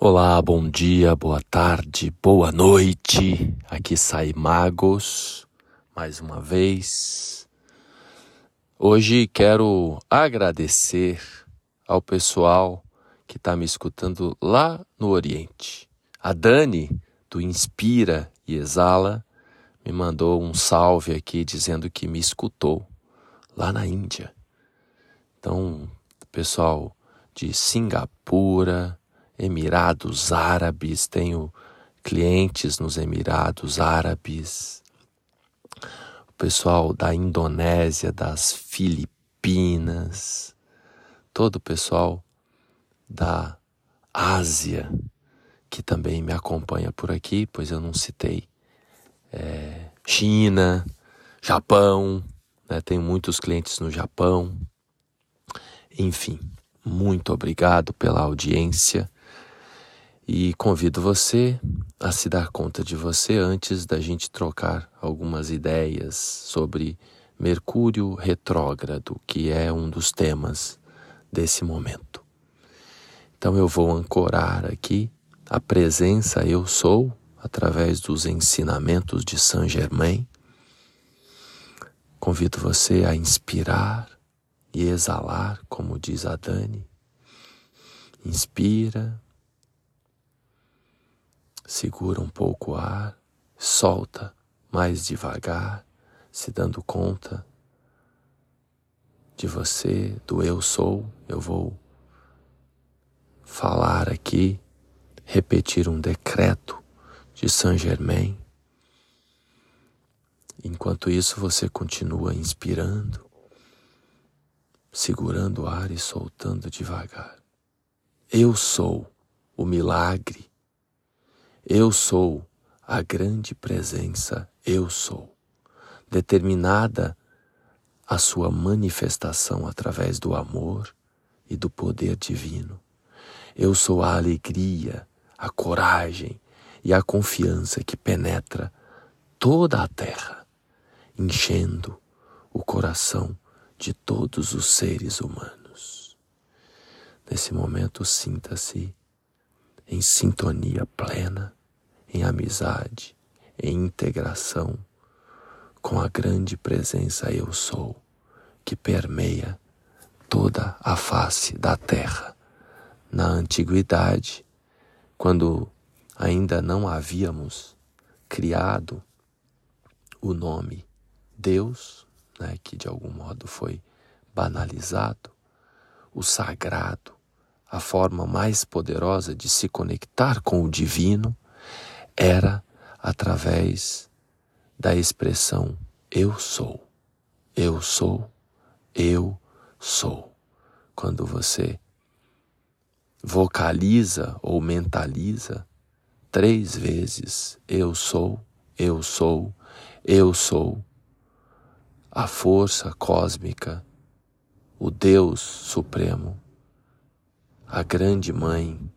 Olá, bom dia, boa tarde, boa noite. Aqui sai Magos mais uma vez. Hoje quero agradecer ao pessoal que está me escutando lá no Oriente. A Dani, do Inspira e Exala, me mandou um salve aqui dizendo que me escutou lá na Índia. Então, pessoal de Singapura, Emirados Árabes, tenho clientes nos Emirados Árabes, o pessoal da Indonésia, das Filipinas, todo o pessoal da Ásia que também me acompanha por aqui, pois eu não citei é, China, Japão, né? tenho muitos clientes no Japão, enfim, muito obrigado pela audiência e convido você a se dar conta de você antes da gente trocar algumas ideias sobre Mercúrio retrógrado, que é um dos temas desse momento. Então eu vou ancorar aqui a presença eu sou através dos ensinamentos de Saint Germain. Convido você a inspirar e exalar, como diz a Dani. Inspira segura um pouco o ar, solta mais devagar, se dando conta de você, do eu sou. Eu vou falar aqui, repetir um decreto de Saint Germain. Enquanto isso, você continua inspirando, segurando o ar e soltando devagar. Eu sou o milagre eu sou a grande presença, eu sou, determinada a sua manifestação através do amor e do poder divino. Eu sou a alegria, a coragem e a confiança que penetra toda a terra, enchendo o coração de todos os seres humanos. Nesse momento, sinta-se em sintonia plena em amizade, em integração com a grande presença Eu Sou, que permeia toda a face da terra. Na antiguidade, quando ainda não havíamos criado o nome Deus, né, que de algum modo foi banalizado, o sagrado, a forma mais poderosa de se conectar com o divino, era através da expressão eu sou, eu sou, eu sou. Quando você vocaliza ou mentaliza três vezes eu sou, eu sou, eu sou, a força cósmica, o Deus Supremo, a grande mãe,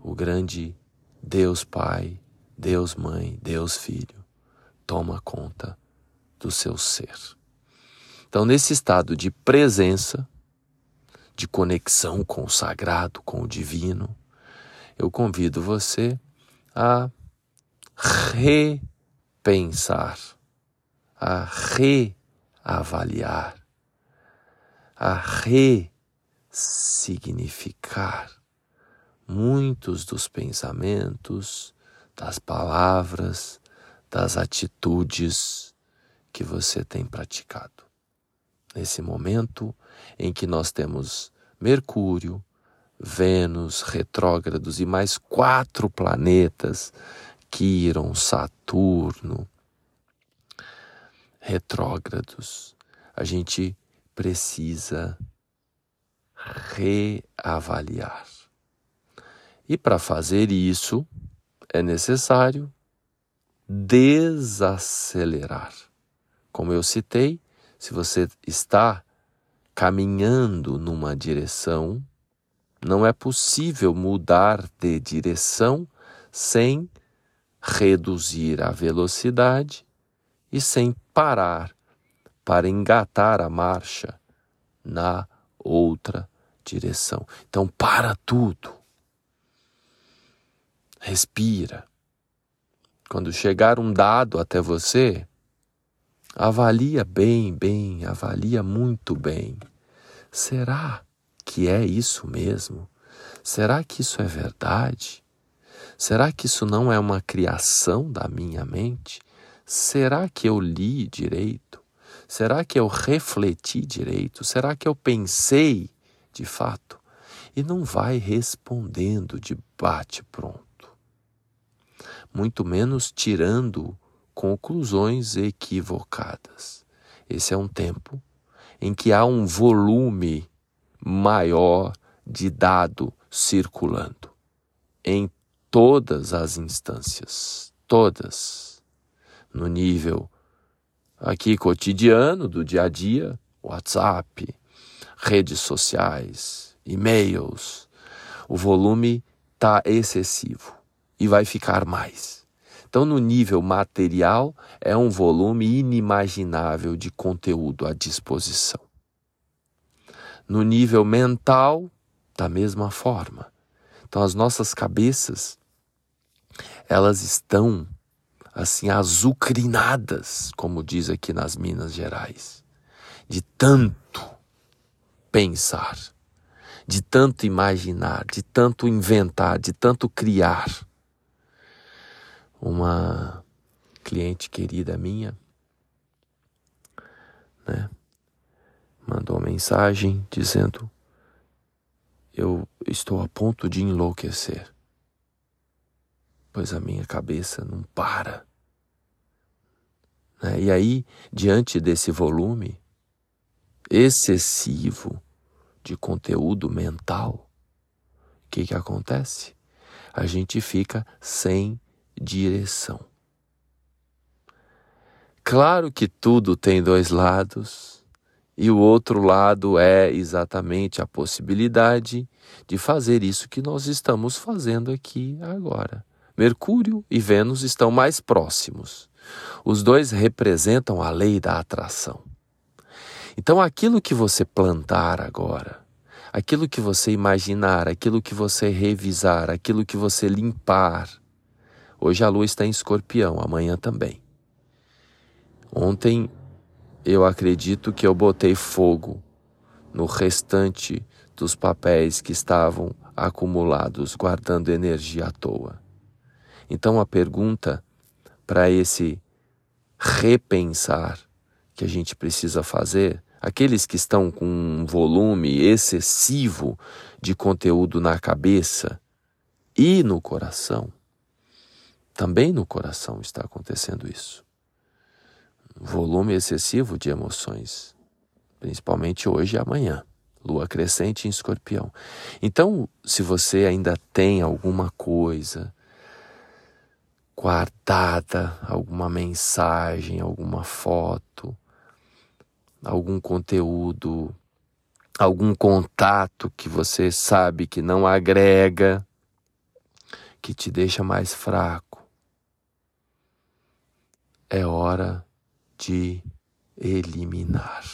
o grande Deus Pai, Deus Mãe, Deus Filho, toma conta do seu ser. Então, nesse estado de presença, de conexão com o sagrado, com o divino, eu convido você a repensar, a reavaliar, a ressignificar muitos dos pensamentos, das palavras, das atitudes que você tem praticado. Nesse momento em que nós temos Mercúrio, Vênus retrógrados e mais quatro planetas, Quiron, Saturno, retrógrados, a gente precisa reavaliar. E para fazer isso, é necessário desacelerar. Como eu citei, se você está caminhando numa direção, não é possível mudar de direção sem reduzir a velocidade e sem parar para engatar a marcha na outra direção. Então, para tudo Respira. Quando chegar um dado até você, avalia bem, bem, avalia muito bem. Será que é isso mesmo? Será que isso é verdade? Será que isso não é uma criação da minha mente? Será que eu li direito? Será que eu refleti direito? Será que eu pensei de fato? E não vai respondendo de bate-pronto muito menos tirando conclusões equivocadas. Esse é um tempo em que há um volume maior de dado circulando em todas as instâncias, todas, no nível aqui cotidiano do dia a dia, WhatsApp, redes sociais, e-mails, o volume está excessivo e vai ficar mais. Então, no nível material, é um volume inimaginável de conteúdo à disposição. No nível mental, da mesma forma. Então, as nossas cabeças, elas estão assim azucrinadas, como diz aqui nas Minas Gerais, de tanto pensar, de tanto imaginar, de tanto inventar, de tanto criar uma cliente querida minha, né, mandou uma mensagem dizendo: Eu estou a ponto de enlouquecer, pois a minha cabeça não para. Né? E aí, diante desse volume excessivo de conteúdo mental, o que, que acontece? A gente fica sem direção. Claro que tudo tem dois lados, e o outro lado é exatamente a possibilidade de fazer isso que nós estamos fazendo aqui agora. Mercúrio e Vênus estão mais próximos. Os dois representam a lei da atração. Então, aquilo que você plantar agora, aquilo que você imaginar, aquilo que você revisar, aquilo que você limpar, Hoje a lua está em escorpião, amanhã também. Ontem eu acredito que eu botei fogo no restante dos papéis que estavam acumulados, guardando energia à toa. Então a pergunta para esse repensar que a gente precisa fazer, aqueles que estão com um volume excessivo de conteúdo na cabeça e no coração, também no coração está acontecendo isso. Volume excessivo de emoções, principalmente hoje e amanhã. Lua crescente em escorpião. Então, se você ainda tem alguma coisa guardada, alguma mensagem, alguma foto, algum conteúdo, algum contato que você sabe que não agrega, que te deixa mais fraco, é hora de eliminar.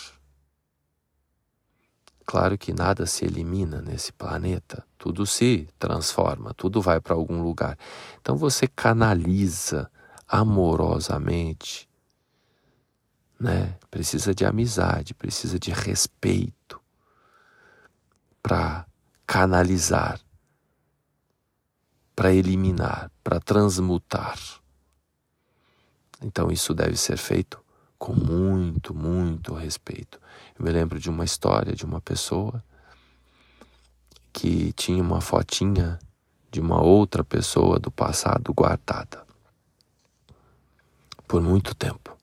Claro que nada se elimina nesse planeta, tudo se transforma, tudo vai para algum lugar. Então você canaliza amorosamente, né? Precisa de amizade, precisa de respeito para canalizar, para eliminar, para transmutar. Então isso deve ser feito com muito, muito respeito. Eu me lembro de uma história de uma pessoa que tinha uma fotinha de uma outra pessoa do passado guardada por muito tempo.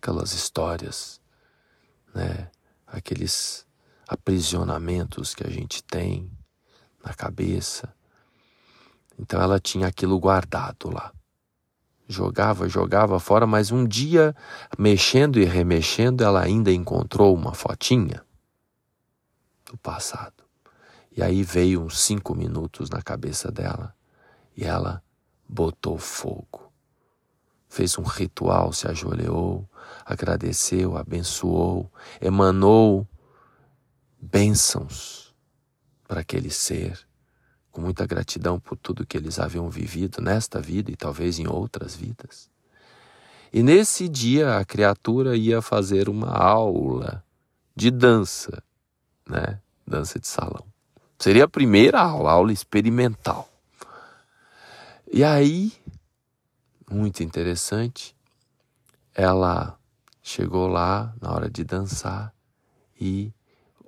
Aquelas histórias, né? Aqueles aprisionamentos que a gente tem na cabeça. Então ela tinha aquilo guardado lá. Jogava, jogava fora, mas um dia, mexendo e remexendo, ela ainda encontrou uma fotinha do passado. E aí veio uns cinco minutos na cabeça dela e ela botou fogo. Fez um ritual, se ajoelhou, agradeceu, abençoou, emanou bênçãos para aquele ser com muita gratidão por tudo que eles haviam vivido nesta vida e talvez em outras vidas. E nesse dia a criatura ia fazer uma aula de dança, né? Dança de salão. Seria a primeira aula, aula experimental. E aí, muito interessante, ela chegou lá na hora de dançar e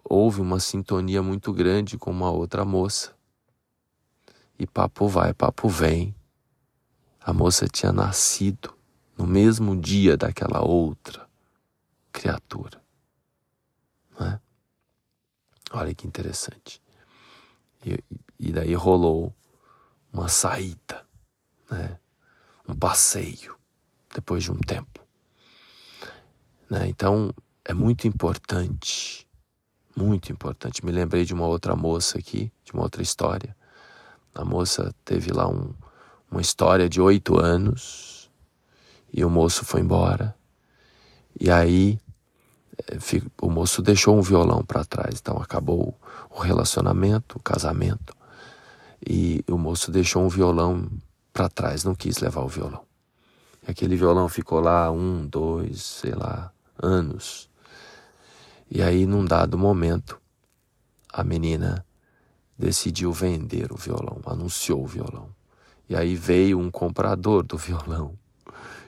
houve uma sintonia muito grande com uma outra moça. E papo vai, papo vem. A moça tinha nascido no mesmo dia daquela outra criatura. Não é? Olha que interessante. E, e daí rolou uma saída, né? um passeio, depois de um tempo. Né? Então, é muito importante, muito importante. Me lembrei de uma outra moça aqui, de uma outra história, a moça teve lá um, uma história de oito anos e o moço foi embora. E aí eh, o moço deixou um violão para trás, então acabou o relacionamento, o casamento, e o moço deixou um violão para trás, não quis levar o violão. E aquele violão ficou lá um, dois, sei lá, anos. E aí, num dado momento, a menina decidiu vender o violão, anunciou o violão. E aí veio um comprador do violão.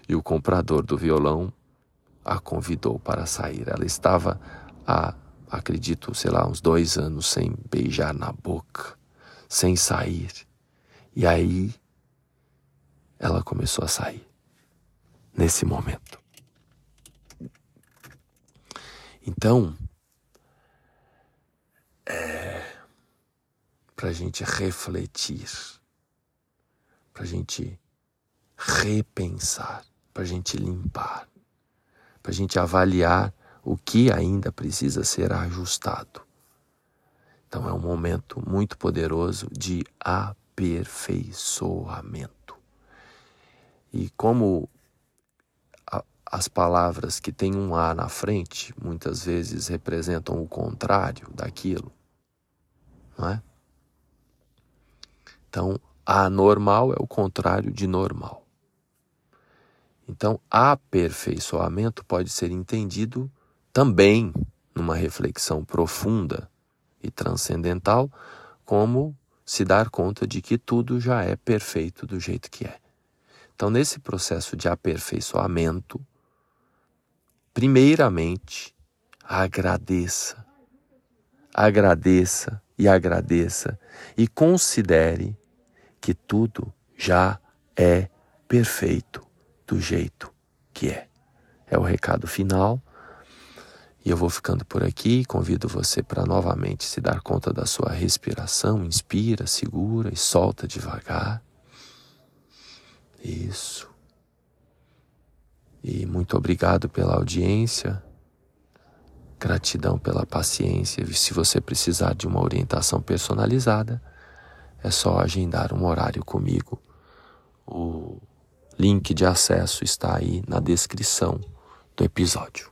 E o comprador do violão a convidou para sair. Ela estava há, acredito, sei lá, uns dois anos sem beijar na boca, sem sair. E aí ela começou a sair. Nesse momento. Então, para a gente refletir, para a gente repensar, para a gente limpar, para a gente avaliar o que ainda precisa ser ajustado. Então é um momento muito poderoso de aperfeiçoamento. E como as palavras que têm um A na frente muitas vezes representam o contrário daquilo, não é? Então, anormal é o contrário de normal. Então, aperfeiçoamento pode ser entendido também numa reflexão profunda e transcendental como se dar conta de que tudo já é perfeito do jeito que é. Então, nesse processo de aperfeiçoamento, primeiramente, agradeça, agradeça e agradeça e considere que tudo já é perfeito do jeito que é. É o recado final. E eu vou ficando por aqui. Convido você para novamente se dar conta da sua respiração. Inspira, segura e solta devagar. Isso. E muito obrigado pela audiência. Gratidão pela paciência. Se você precisar de uma orientação personalizada, é só agendar um horário comigo. O link de acesso está aí na descrição do episódio.